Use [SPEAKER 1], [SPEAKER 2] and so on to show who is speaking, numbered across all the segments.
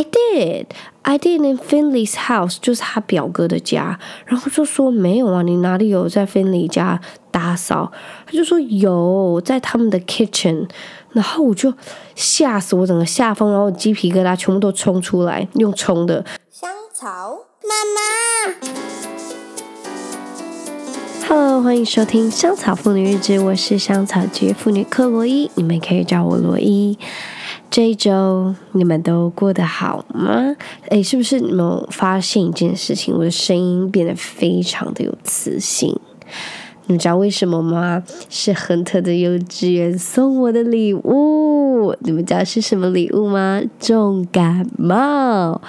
[SPEAKER 1] I did, I did in Finley's house，就是他表哥的家。然后就说没有啊，你哪里有在 Finley 家打扫？他就说有，在他们的 kitchen。然后我就吓死我，整个下风，然后鸡皮疙瘩全部都冲出来，用冲的。香草妈妈，Hello，欢迎收听香草妇女日志，我是香草节妇女克罗伊，你们可以叫我罗伊。这一周你们都过得好吗？诶，是不是你们发现一件事情？我的声音变得非常的有磁性。你们知道为什么吗？是亨特的幼稚园送我的礼物。你们知道是什么礼物吗？重感冒。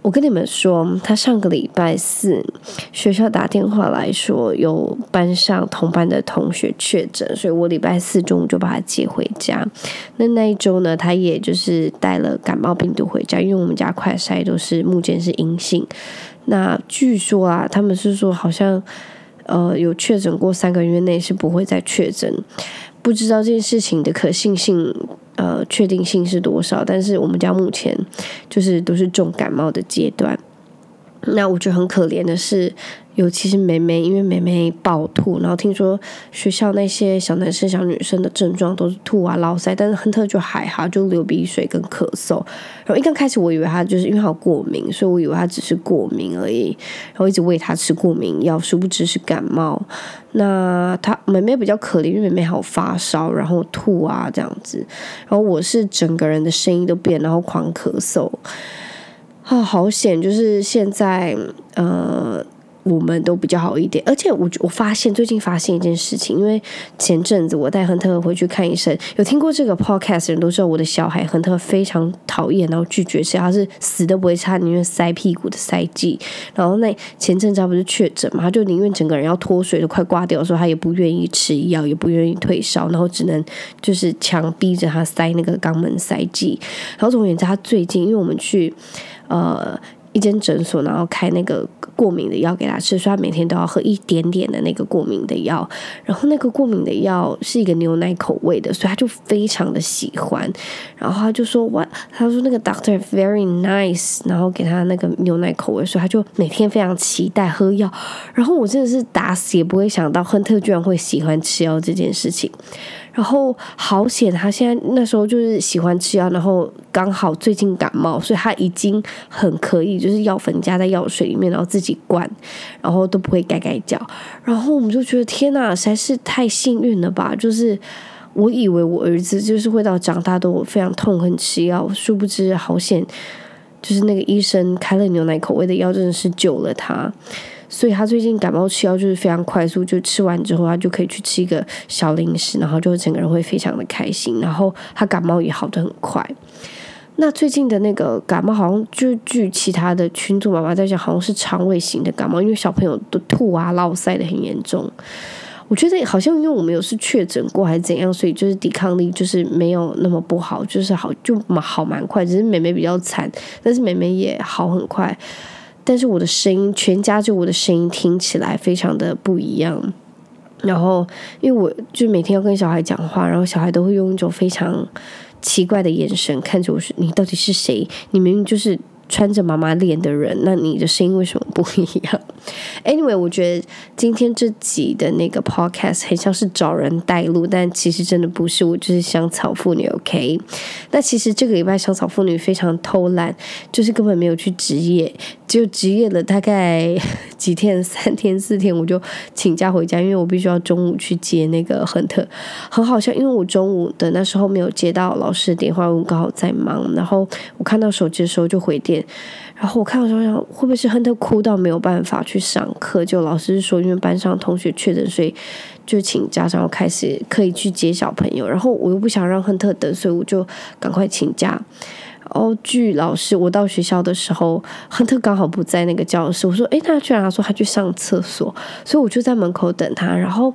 [SPEAKER 1] 我跟你们说，他上个礼拜四学校打电话来说，有班上同班的同学确诊，所以我礼拜四中午就把他接回家。那那一周呢，他也就是带了感冒病毒回家，因为我们家快筛都是目前是阴性。那据说啊，他们是说好像呃有确诊过三个月内是不会再确诊，不知道这件事情的可信性。呃，确定性是多少？但是我们家目前就是都是重感冒的阶段。那我觉得很可怜的是，尤其是妹妹，因为妹妹暴吐，然后听说学校那些小男生、小女生的症状都是吐啊、落腮，但是亨特就还好，就流鼻水跟咳嗽。然后一刚开始我以为他就是因为他过敏，所以我以为他只是过敏而已，然后一直喂他吃过敏药，殊不知是感冒。那他妹妹比较可怜，因为妹妹还有发烧，然后吐啊这样子。然后我是整个人的声音都变，然后狂咳嗽。啊，好险！就是现在，呃。我们都比较好一点，而且我我发现最近发现一件事情，因为前阵子我带亨特回去看医生，有听过这个 podcast 的人都知道我的小孩亨特非常讨厌，然后拒绝吃，他是死都不会吃，他宁愿塞屁股的塞剂。然后那前阵子他不是确诊嘛，他就宁愿整个人要脱水都快挂掉的时候，他也不愿意吃药，也不愿意退烧，然后只能就是强逼着他塞那个肛门塞剂。然后总而言之，他最近因为我们去呃。一间诊所，然后开那个过敏的药给他吃，所以他每天都要喝一点点的那个过敏的药。然后那个过敏的药是一个牛奶口味的，所以他就非常的喜欢。然后他就说我他说：“那个 doctor very nice。”然后给他那个牛奶口味，所以他就每天非常期待喝药。然后我真的是打死也不会想到亨特居然会喜欢吃药这件事情。然后好险，他现在那时候就是喜欢吃药，然后刚好最近感冒，所以他已经很可以，就是药粉加在药水里面，然后自己灌，然后都不会改改脚。然后我们就觉得天哪，实在是太幸运了吧！就是我以为我儿子就是会到长大都非常痛恨吃药，殊不知好险，就是那个医生开了牛奶口味的药，真的是救了他。所以他最近感冒吃药就是非常快速，就吃完之后他就可以去吃一个小零食，然后就整个人会非常的开心，然后他感冒也好的很快。那最近的那个感冒好像就据其他的群组妈妈在讲，好像是肠胃型的感冒，因为小朋友都吐啊、落腮的很严重。我觉得好像因为我们有是确诊过还是怎样，所以就是抵抗力就是没有那么不好，就是好就好蛮快，只是妹妹比较惨，但是妹妹也好很快。但是我的声音，全家就我的声音听起来非常的不一样。然后，因为我就每天要跟小孩讲话，然后小孩都会用一种非常奇怪的眼神看着我说：“你到底是谁？你明明就是。”穿着妈妈脸的人，那你的声音为什么不一样？Anyway，我觉得今天这集的那个 podcast 很像是找人带路，但其实真的不是，我就是香草妇女，OK？那其实这个礼拜香草妇女非常偷懒，就是根本没有去值夜，就值夜了大概几天，三天四天，我就请假回家，因为我必须要中午去接那个亨特。很好笑，因为我中午的那时候没有接到老师的电话，我刚好在忙，然后我看到手机的时候就回电。然后我看到时候想，会不会是亨特哭到没有办法去上课？就老师说，因为班上同学确诊，所以就请家长开始可以去接小朋友。然后我又不想让亨特等，所以我就赶快请假。哦，据老师，我到学校的时候，亨特刚好不在那个教室。我说：“诶，他居然他说他去上厕所，所以我就在门口等他。然后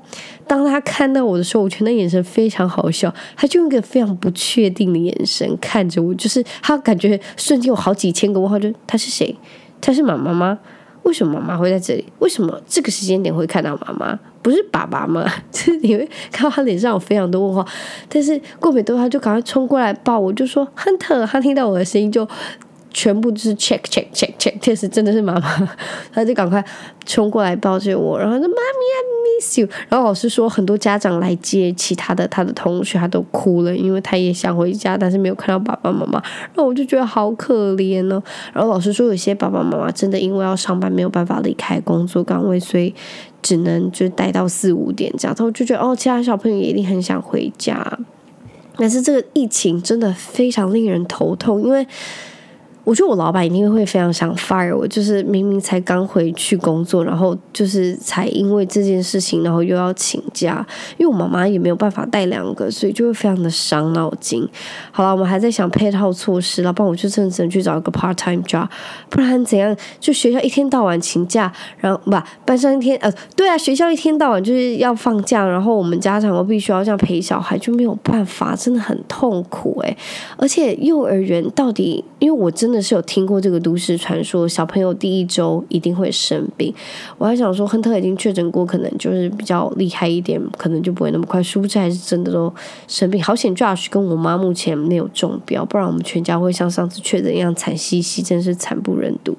[SPEAKER 1] 当他看到我的时候，我觉得那眼神非常好笑，他就用一个非常不确定的眼神看着我，就是他感觉瞬间有好几千个问号，就他是谁？他是妈妈吗？为什么妈妈会在这里？为什么这个时间点会看到妈妈？不是爸爸吗，就是你会看到他脸上有非常多问号，但是过没多他就赶快冲过来抱我，就说亨特他听到我的声音就。全部就是 check check check check，确实真的是妈妈，他就赶快冲过来抱着我，然后说妈咪 I miss you。然后老师说很多家长来接其他的他的同学，他都哭了，因为他也想回家，但是没有看到爸爸妈妈。然后我就觉得好可怜哦。然后老师说有些爸爸妈妈真的因为要上班没有办法离开工作岗位，所以只能就待到四五点这样。然后我就觉得哦，其他小朋友也一定很想回家，但是这个疫情真的非常令人头痛，因为。我觉得我老板一定会非常想 fire 我，就是明明才刚回去工作，然后就是才因为这件事情，然后又要请假，因为我妈妈也没有办法带两个，所以就会非常的伤脑筋。好了，我们还在想配套措施，然后帮我就真正去找一个 part time job，不然怎样？就学校一天到晚请假，然后不班上一天呃，对啊，学校一天到晚就是要放假，然后我们家长又必须要这样陪小孩，就没有办法，真的很痛苦诶。而且幼儿园到底，因为我真真的是有听过这个都市传说，小朋友第一周一定会生病。我还想说，亨特已经确诊过，可能就是比较厉害一点，可能就不会那么快。殊不知还是真的都生病。好险，Josh 跟我妈目前没有中标，不然我们全家会像上次确诊一样惨兮兮，真是惨不忍睹。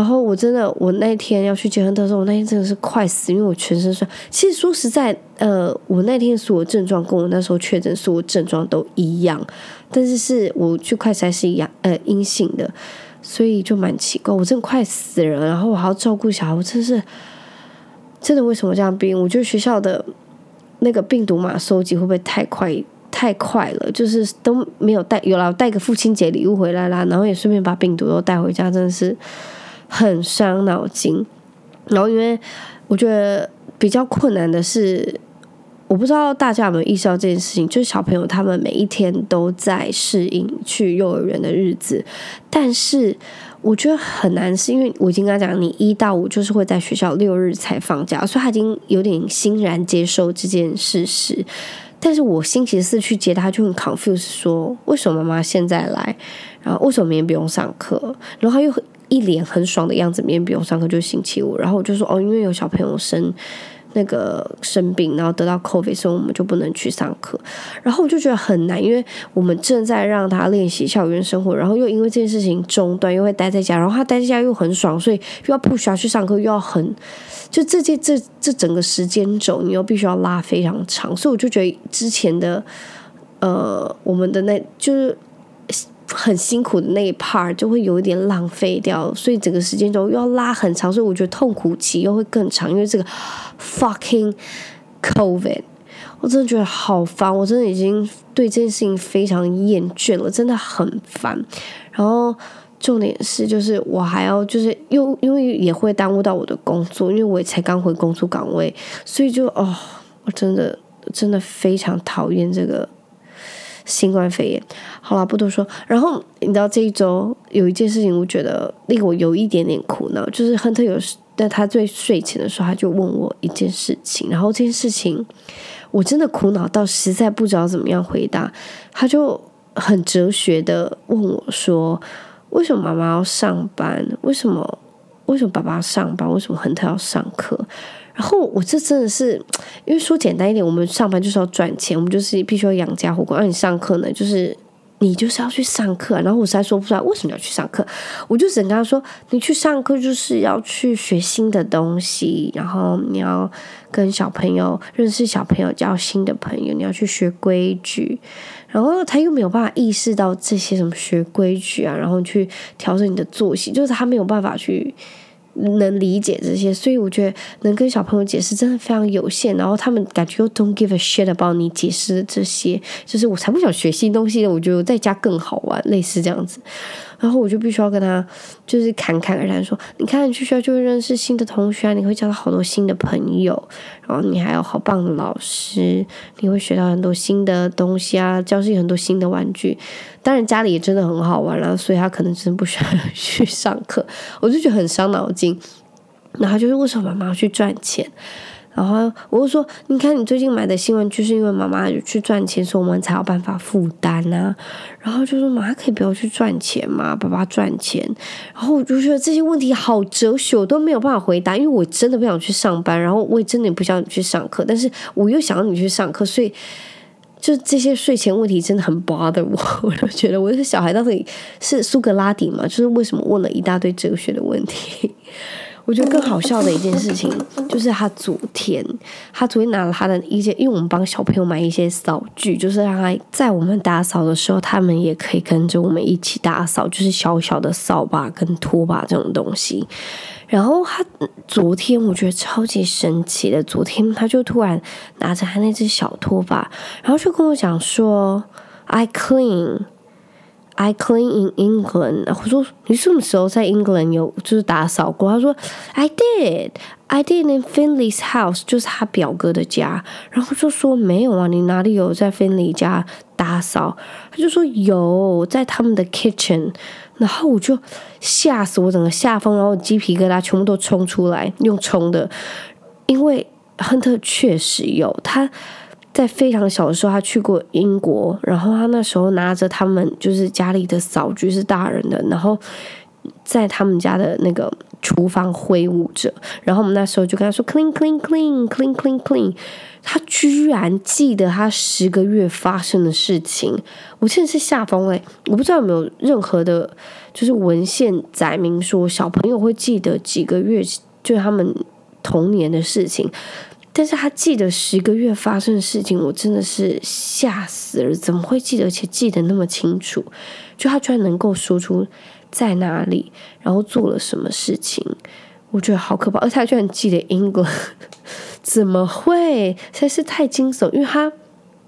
[SPEAKER 1] 然后我真的，我那天要去接亨特的时候，我那天真的是快死，因为我全身酸。其实说实在，呃，我那天所有症状跟我那时候确诊所有症状都一样。但是是我去快筛是一样，呃，阴性的，所以就蛮奇怪。我真的快死了，然后我还要照顾小孩，我真是真的为什么这样病？我觉得学校的那个病毒码收集会不会太快太快了？就是都没有带，有了带个父亲节礼物回来啦，然后也顺便把病毒都带回家，真的是很伤脑筋。然后因为我觉得比较困难的是。我不知道大家有没有意识到这件事情，就是小朋友他们每一天都在适应去幼儿园的日子，但是我觉得很难，是因为我已经跟他讲，你一到五就是会在学校，六日才放假，所以他已经有点欣然接受这件事实。但是我星期四去接他，就很 confused，说为什么妈妈现在来，然后为什么明天不用上课，然后他又一脸很爽的样子，明天不用上课就星期五，然后我就说哦，因为有小朋友生。那个生病，然后得到 COVID，所以我们就不能去上课。然后我就觉得很难，因为我们正在让他练习校园生活，然后又因为这件事情中断，又会待在家，然后他待在家又很爽，所以又要不需要去上课，又要很，就这这这这整个时间轴，你又必须要拉非常长，所以我就觉得之前的呃，我们的那就是。很辛苦的那一 part 就会有一点浪费掉，所以整个时间轴又要拉很长，所以我觉得痛苦期又会更长，因为这个 fucking COVID，我真的觉得好烦，我真的已经对这件事情非常厌倦了，真的很烦。然后重点是，就是我还要就是又因为也会耽误到我的工作，因为我才刚回工作岗位，所以就哦，我真的真的非常讨厌这个。新冠肺炎，好了，不多说。然后你知道这一周有一件事情，我觉得令我有一点点苦恼，就是亨特有在他最睡前的时候，他就问我一件事情，然后这件事情我真的苦恼到实在不知道怎么样回答。他就很哲学的问我说：“为什么妈妈要上班？为什么为什么爸爸要上班？为什么亨特要上课？”然后我这真的是，因为说简单一点，我们上班就是要赚钱，我们就是必须要养家糊口。让你上课呢，就是你就是要去上课。然后我实在说不出来为什么要去上课，我就只能跟他说，你去上课就是要去学新的东西，然后你要跟小朋友认识小朋友，交新的朋友，你要去学规矩。然后他又没有办法意识到这些什么学规矩啊，然后去调整你的作息，就是他没有办法去。能理解这些，所以我觉得能跟小朋友解释真的非常有限。然后他们感觉又 don't give a shit about 你解释这些，就是我才不想学新东西呢。我觉得在家更好玩，类似这样子。然后我就必须要跟他就是侃侃而谈说，你看你去学校就会认识新的同学啊，你会交到好多新的朋友，然后你还有好棒的老师，你会学到很多新的东西啊，教室有很多新的玩具。当然家里也真的很好玩了，所以他可能真的不需要去上课。我就觉得很伤脑筋。然后就是为什么妈妈要去赚钱？然后我就说，你看你最近买的新闻就是因为妈妈去赚钱，所以我们才有办法负担啊。然后就说妈可以不要去赚钱嘛，爸爸赚钱。然后我就觉得这些问题好哲学，我都没有办法回答，因为我真的不想去上班，然后我也真的不想去上课，但是我又想要你去上课，所以就这些睡前问题真的很 bother 我。我就觉得我的小孩到底是苏格拉底嘛？就是为什么问了一大堆哲学的问题？我觉得更好笑的一件事情，就是他昨天，他昨天拿了他的一些，因为我们帮小朋友买一些扫具，就是让他在我们打扫的时候，他们也可以跟着我们一起打扫，就是小小的扫把跟拖把这种东西。然后他昨天我觉得超级神奇的，昨天他就突然拿着他那只小拖把，然后就跟我讲说：“I clean。” I clean in England。我说你什么时候在 England 有就是打扫过？他说 I did, I did in Finley's house，就是他表哥的家。然后就说没有啊，你哪里有在 Finley 家打扫？他就说有在他们的 kitchen。然后我就吓死我，整个下风，然后鸡皮疙瘩全部都冲出来，用冲的，因为亨特确实有他。在非常小的时候，他去过英国，然后他那时候拿着他们就是家里的扫具是大人的，然后在他们家的那个厨房挥舞着，然后我们那时候就跟他说 clean clean clean clean clean clean，他居然记得他十个月发生的事情，我真的是吓疯了。我不知道有没有任何的，就是文献载明说小朋友会记得几个月，就是他们童年的事情。但是他记得十个月发生的事情，我真的是吓死了！怎么会记得，而且记得那么清楚？就他居然能够说出在哪里，然后做了什么事情，我觉得好可怕。而且他居然记得英国，怎么会？实在是太惊悚，因为他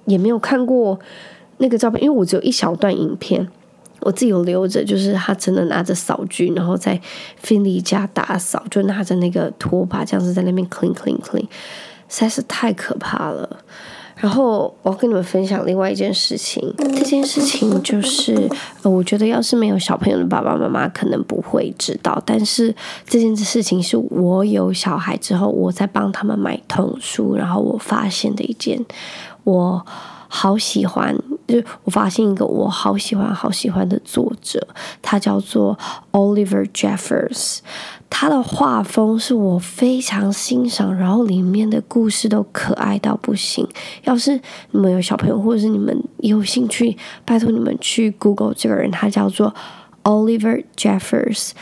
[SPEAKER 1] 也没有看过那个照片，因为我只有一小段影片。我自己有留着，就是他真的拿着扫具，然后在芬利家打扫，就拿着那个拖把这样子在那边 clean clean clean，实在是太可怕了。然后我要跟你们分享另外一件事情，这件事情就是，呃，我觉得要是没有小朋友的爸爸妈妈可能不会知道，但是这件事情是我有小孩之后，我在帮他们买童书，然后我发现的一件我。好喜欢，就我发现一个我好喜欢、好喜欢的作者，他叫做 Oliver Jeffers，他的画风是我非常欣赏，然后里面的故事都可爱到不行。要是你们有小朋友，或者是你们有兴趣，拜托你们去 Google 这个人，他叫做 Oliver Jeffers。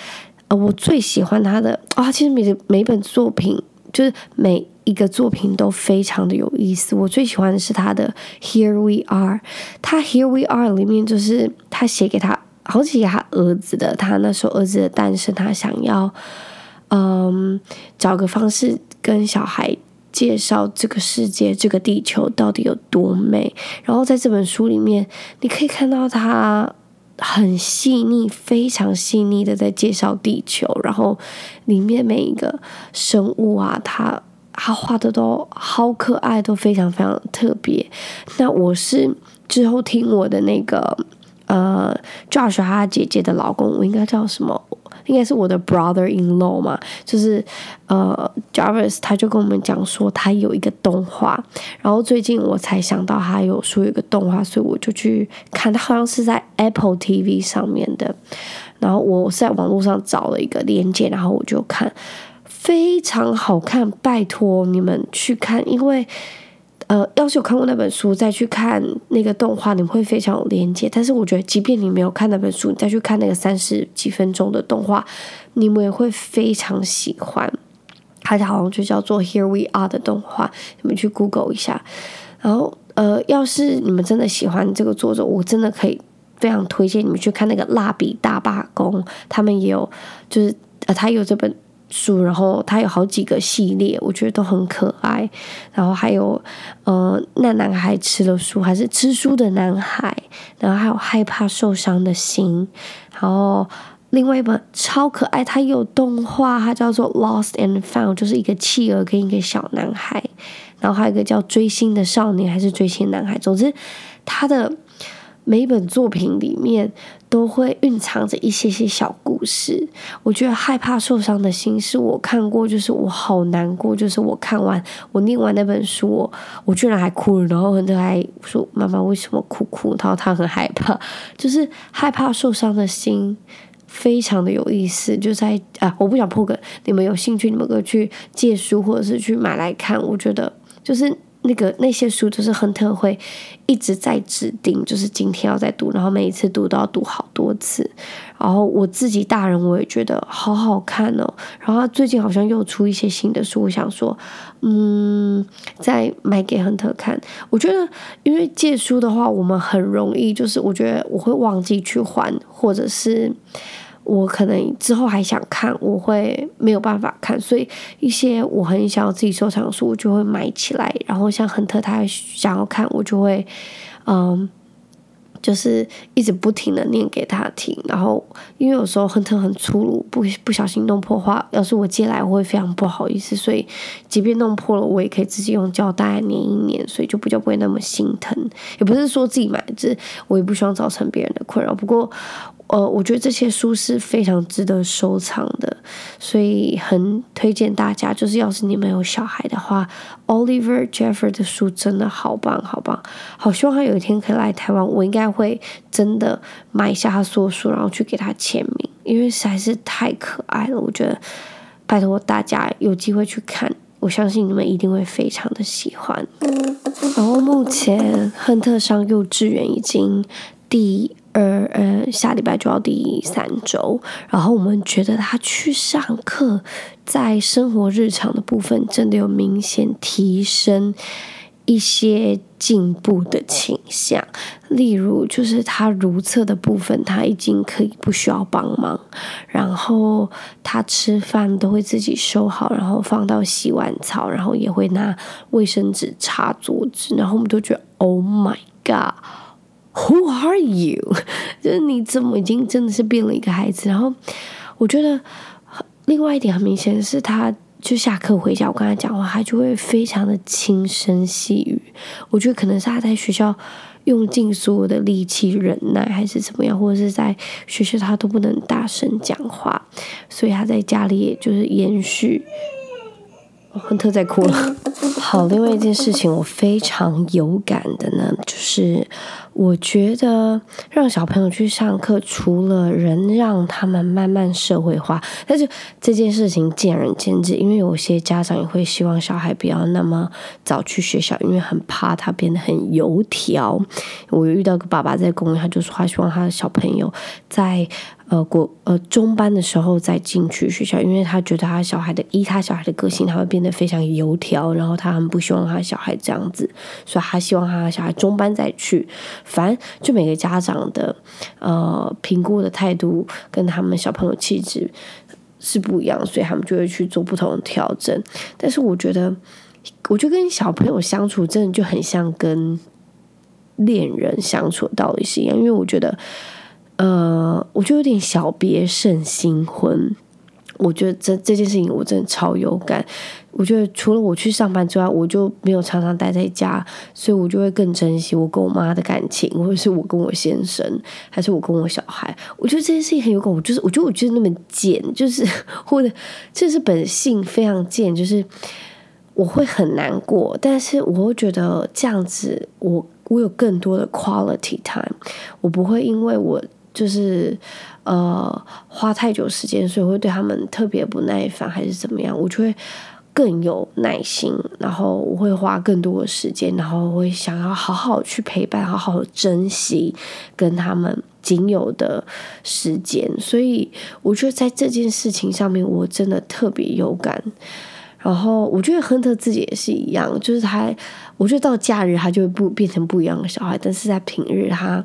[SPEAKER 1] 呃，我最喜欢他的啊，其实每每本作品就是每。一个作品都非常的有意思，我最喜欢的是他的《Here We Are》，他《Here We Are》里面就是他写给他，好写他儿子的。他那时候儿子的诞生，他想要嗯找个方式跟小孩介绍这个世界、这个地球到底有多美。然后在这本书里面，你可以看到他很细腻、非常细腻的在介绍地球，然后里面每一个生物啊，他。他画的都好可爱，都非常非常特别。那我是之后听我的那个呃，Josh 他姐姐的老公，我应该叫什么？应该是我的 brother-in-law 嘛。就是呃，Jarvis 他就跟我们讲说，他有一个动画。然后最近我才想到他有说有一个动画，所以我就去看。他好像是在 Apple TV 上面的。然后我是在网络上找了一个链接，然后我就看。非常好看，拜托你们去看，因为呃，要是有看过那本书，再去看那个动画，你们会非常有连接。但是我觉得，即便你没有看那本书，你再去看那个三十几分钟的动画，你们也会非常喜欢。它好像就叫做《Here We Are》的动画，你们去 Google 一下。然后呃，要是你们真的喜欢这个作者，我真的可以非常推荐你们去看那个《蜡笔大罢工》，他们也有，就是呃，他有这本。书，然后它有好几个系列，我觉得都很可爱。然后还有，呃，那男孩吃了书，还是吃书的男孩。然后还有害怕受伤的心。然后另外一本超可爱，它有动画，它叫做《Lost and Found》，就是一个企鹅跟一个小男孩。然后还有一个叫追星的少年，还是追星男孩。总之，它的每一本作品里面都会蕴藏着一些些小故事。我觉得害怕受伤的心是我看过，就是我好难过，就是我看完我念完那本书，我居然还哭了，然后亨特还说妈妈为什么哭哭？然后他很害怕，就是害怕受伤的心非常的有意思。就在啊，我不想破梗，你们有兴趣，你们可以去借书或者是去买来看。我觉得就是。那个那些书就是亨特会一直在指定，就是今天要再读，然后每一次读都要读好多次。然后我自己大人我也觉得好好看哦。然后他最近好像又出一些新的书，我想说，嗯，再买给亨特看。我觉得因为借书的话，我们很容易就是我觉得我会忘记去还，或者是。我可能之后还想看，我会没有办法看，所以一些我很想要自己收藏的书，我就会买起来。然后像亨特他想要看，我就会嗯，就是一直不停的念给他听。然后因为有时候亨特很粗鲁，不不小心弄破话，要是我借来，我会非常不好意思。所以即便弄破了，我也可以自己用胶带粘一粘，所以就比较不会那么心疼。也不是说自己买，就是我也不希望造成别人的困扰。不过。呃，我觉得这些书是非常值得收藏的，所以很推荐大家。就是要是你们有小孩的话，Oliver Jeffers 的书真的好棒，好棒！好希望他有一天可以来台湾，我应该会真的买下他所有书，然后去给他签名，因为实在是太可爱了。我觉得拜托大家有机会去看，我相信你们一定会非常的喜欢。然后目前亨特上幼稚园已经第。呃呃，下礼拜就要第三周，然后我们觉得他去上课，在生活日常的部分真的有明显提升一些进步的倾向。例如，就是他如厕的部分，他已经可以不需要帮忙，然后他吃饭都会自己收好，然后放到洗碗槽，然后也会拿卫生纸擦桌子，然后我们都觉得，Oh my God！Who are you？就是你怎么已经真的是变了一个孩子？然后我觉得另外一点很明显是，他就下课回家，我跟他讲话，他就会非常的轻声细语。我觉得可能是他在学校用尽所有的力气忍耐，还是怎么样，或者是在学校他都不能大声讲话，所以他在家里也就是延续。亨特在哭了。好，另外一件事情我非常有感的呢，就是我觉得让小朋友去上课，除了人让他们慢慢社会化，但是这件事情见仁见智，因为有些家长也会希望小孩不要那么早去学校，因为很怕他变得很油条。我遇到个爸爸在公园，他就说他希望他的小朋友在。呃，国呃中班的时候再进去学校，因为他觉得他小孩的依他小孩的个性，他会变得非常油条，然后他很不希望他小孩这样子，所以他希望他小孩中班再去。反正就每个家长的呃评估的态度跟他们小朋友气质是不一样，所以他们就会去做不同的调整。但是我觉得，我觉得跟小朋友相处真的就很像跟恋人相处的道理是一样，因为我觉得。呃，我就有点小别胜新婚。我觉得这这件事情我真的超有感。我觉得除了我去上班之外，我就没有常常待在家，所以我就会更珍惜我跟我妈的感情，或者是我跟我先生，还是我跟我小孩。我觉得这件事情很有感。我就是，我觉得我就是那么贱，就是 或者这是本性非常贱，就是我会很难过，但是我会觉得这样子我，我我有更多的 quality time，我不会因为我。就是呃花太久时间，所以会对他们特别不耐烦，还是怎么样？我就会更有耐心，然后我会花更多的时间，然后会想要好好去陪伴，好好珍惜跟他们仅有的时间。所以我觉得在这件事情上面，我真的特别有感。然后我觉得亨特自己也是一样，就是他，我觉得到假日他就会不变成不一样的小孩，但是在平日他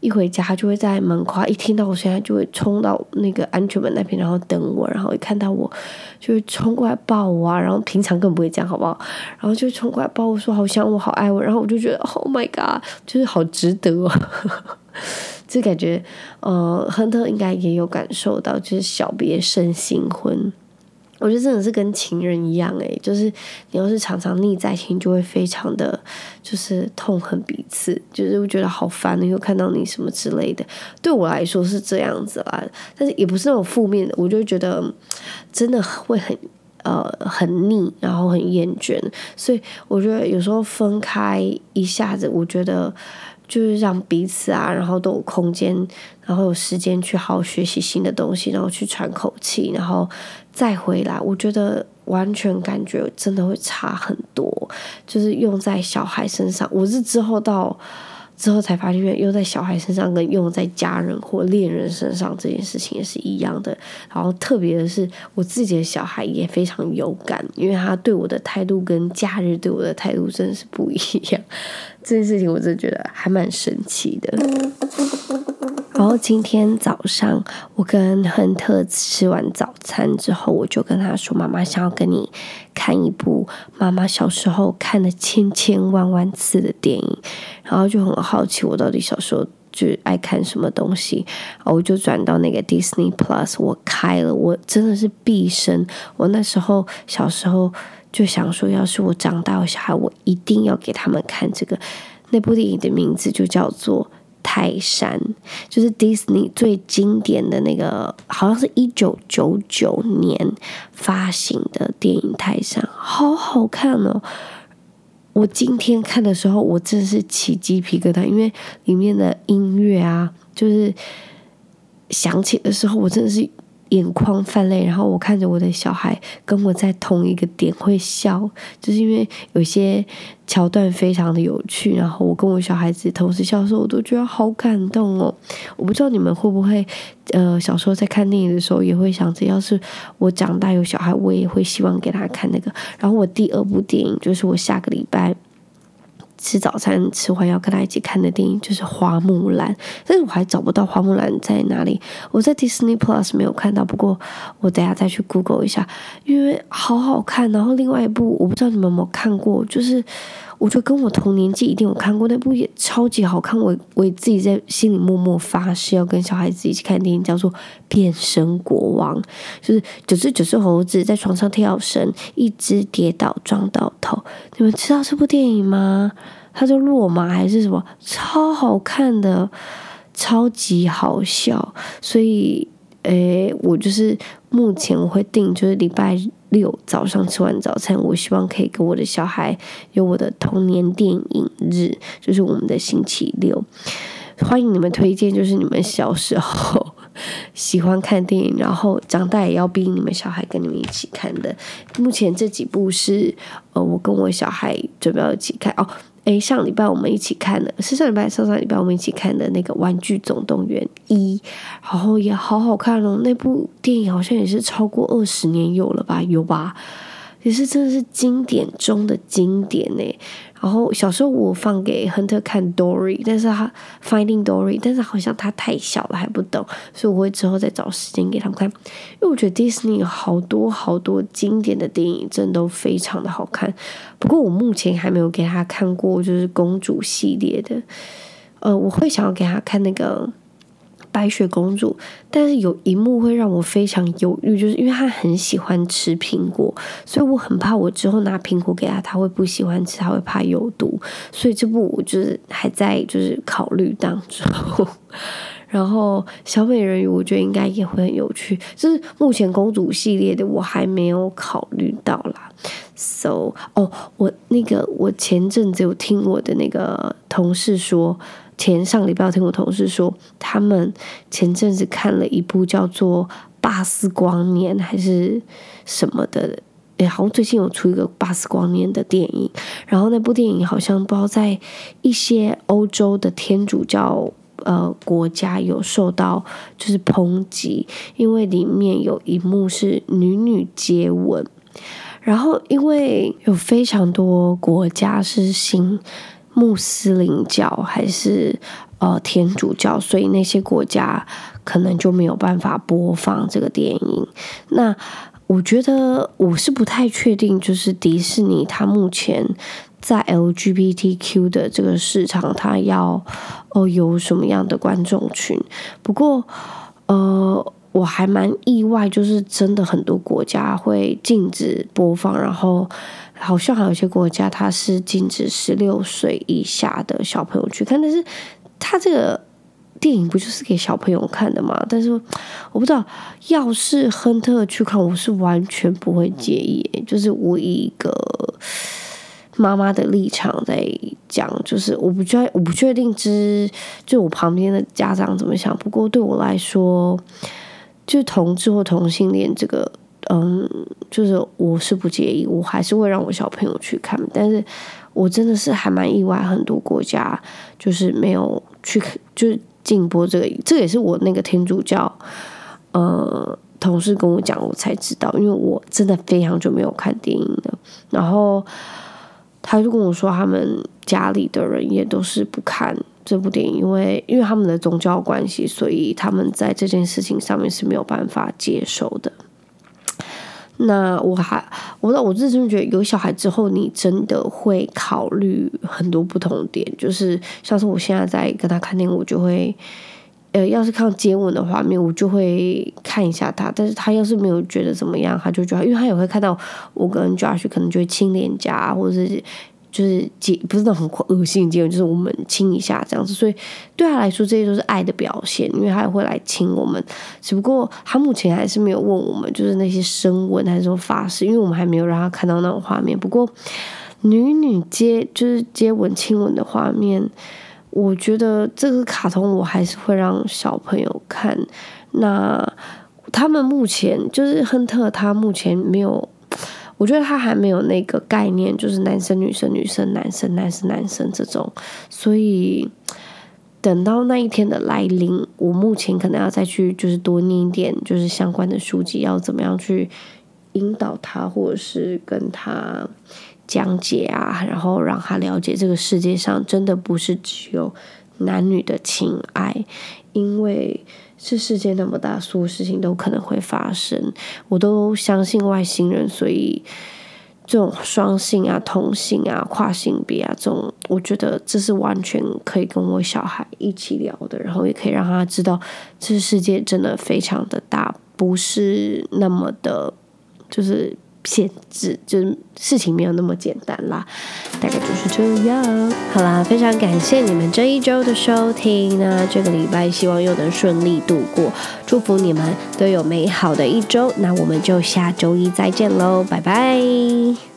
[SPEAKER 1] 一回家，就会在门框，一听到我声音就会冲到那个安全门那边，然后等我，然后一看到我就会冲过来抱我啊，然后平常更不会这样，好不好？然后就冲过来抱我说好想我，好爱我，然后我就觉得 Oh my God，就是好值得哦，就感觉呃，亨特应该也有感受到，就是小别胜新婚。我觉得真的是跟情人一样诶，就是你要是常常腻在一起，就会非常的就是痛恨彼此，就是会觉得好烦，又看到你什么之类的。对我来说是这样子啦，但是也不是那种负面的，我就觉得真的会很呃很腻，然后很厌倦。所以我觉得有时候分开一下子，我觉得就是让彼此啊，然后都有空间。然后有时间去好好学习新的东西，然后去喘口气，然后再回来。我觉得完全感觉真的会差很多。就是用在小孩身上，我是之后到之后才发现，用在小孩身上跟用在家人或恋人身上这件事情也是一样的。然后特别的是，我自己的小孩也非常有感，因为他对我的态度跟假日对我的态度真的是不一样。这件事情我真的觉得还蛮神奇的。然后今天早上，我跟亨特吃完早餐之后，我就跟他说：“妈妈想要跟你看一部妈妈小时候看了千千万万次的电影。”然后就很好奇，我到底小时候就爱看什么东西。然后我就转到那个 Disney Plus，我开了，我真的是毕生。我那时候小时候就想说，要是我长大有小孩，我一定要给他们看这个。那部电影的名字就叫做。泰山就是 Disney 最经典的那个，好像是一九九九年发行的电影《泰山》，好好看哦！我今天看的时候，我真的是起鸡皮疙瘩，因为里面的音乐啊，就是响起的时候，我真的是。眼眶泛泪，然后我看着我的小孩跟我在同一个点会笑，就是因为有些桥段非常的有趣，然后我跟我小孩子同时笑的时候，我都觉得好感动哦。我不知道你们会不会，呃，小时候在看电影的时候也会想着，要是我长大有小孩，我也会希望给他看那个。然后我第二部电影就是我下个礼拜。吃早餐吃完要跟他一起看的电影就是《花木兰》，但是我还找不到《花木兰》在哪里。我在 Disney Plus 没有看到，不过我等下再去 Google 一下，因为好好看。然后另外一部我不知道你们有没有看过，就是。我觉得跟我同年纪一定有看过那部也超级好看，我我自己在心里默默发誓要跟小孩子一起看电影，叫做《变身国王》，就是九只九只猴子在床上跳绳，一只跌倒撞到头。你们知道这部电影吗？它叫落马还是什么？超好看的，超级好笑。所以，诶，我就是目前我会定就是礼拜。六早上吃完早餐，我希望可以跟我的小孩有我的童年电影日，就是我们的星期六。欢迎你们推荐，就是你们小时候 喜欢看电影，然后长大也要逼你们小孩跟你们一起看的。目前这几部是呃，我跟我小孩准备要一起看哦。诶，上礼拜我们一起看的，是上礼拜上上礼拜我们一起看的那个《玩具总动员一》，然后也好好看哦。那部电影好像也是超过二十年有了吧？有吧？也是真的是经典中的经典呢。然后小时候我放给亨特看 Dory，但是他 Finding Dory，但是好像他太小了还不懂，所以我会之后再找时间给他们看。因为我觉得 Disney 好多好多经典的电影，真的都非常的好看。不过我目前还没有给他看过，就是公主系列的。呃，我会想要给他看那个。白雪公主，但是有一幕会让我非常犹豫，就是因为她很喜欢吃苹果，所以我很怕我之后拿苹果给她，她会不喜欢吃，她会怕有毒，所以这部我就是还在就是考虑当中。然后小美人鱼，我觉得应该也会很有趣，就是目前公主系列的我还没有考虑到啦。So，哦，我那个我前阵子有听我的那个同事说。前上礼拜听我同事说，他们前阵子看了一部叫做《巴斯光年》还是什么的，诶，好像最近有出一个《巴斯光年》的电影，然后那部电影好像不知道在一些欧洲的天主教呃国家有受到就是抨击，因为里面有一幕是女女接吻，然后因为有非常多国家是信。穆斯林教还是呃天主教，所以那些国家可能就没有办法播放这个电影。那我觉得我是不太确定，就是迪士尼它目前在 LGBTQ 的这个市场，它要哦有什么样的观众群。不过呃。我还蛮意外，就是真的很多国家会禁止播放，然后好像还有一些国家它是禁止十六岁以下的小朋友去看，但是它这个。电影不就是给小朋友看的吗？但是我不知道，要是亨特去看，我是完全不会介意。就是我以一个妈妈的立场在讲，就是我不确我不确定之，就我旁边的家长怎么想。不过对我来说，就同志或同性恋这个，嗯，就是我是不介意，我还是会让我小朋友去看。但是我真的是还蛮意外，很多国家就是没有去，就是。禁播这个，这也是我那个天主教呃同事跟我讲，我才知道，因为我真的非常久没有看电影了。然后他就跟我说，他们家里的人也都是不看这部电影，因为因为他们的宗教关系，所以他们在这件事情上面是没有办法接受的。那我还，我我自己觉得有小孩之后，你真的会考虑很多不同点，就是像是我现在在跟他看电影，我就会，呃，要是看接吻的画面，我就会看一下他，但是他要是没有觉得怎么样，他就觉得，因为他也会看到我跟 Josh 可能就会亲脸颊，或者是。就是接不是那种很恶心的接吻，就是我们亲一下这样子，所以对他来说这些都是爱的表现，因为他也会来亲我们。只不过他目前还是没有问我们，就是那些深吻还是说发誓，因为我们还没有让他看到那种画面。不过女女接就是接吻亲吻的画面，我觉得这个卡通我还是会让小朋友看。那他们目前就是亨特，他目前没有。我觉得他还没有那个概念，就是男生女生女生男生男生男生这种，所以等到那一天的来临，我目前可能要再去就是多念一点，就是相关的书籍，要怎么样去引导他，或者是跟他讲解啊，然后让他了解这个世界上真的不是只有男女的情爱，因为。是世界那么大，所有事情都可能会发生。我都相信外星人，所以这种双性啊、同性啊、跨性别啊，这种我觉得这是完全可以跟我小孩一起聊的，然后也可以让他知道，这世界真的非常的大，不是那么的，就是。限制就是事情没有那么简单啦，大概就是这样。好啦，非常感谢你们这一周的收听，那这个礼拜希望又能顺利度过，祝福你们都有美好的一周。那我们就下周一再见喽，拜拜。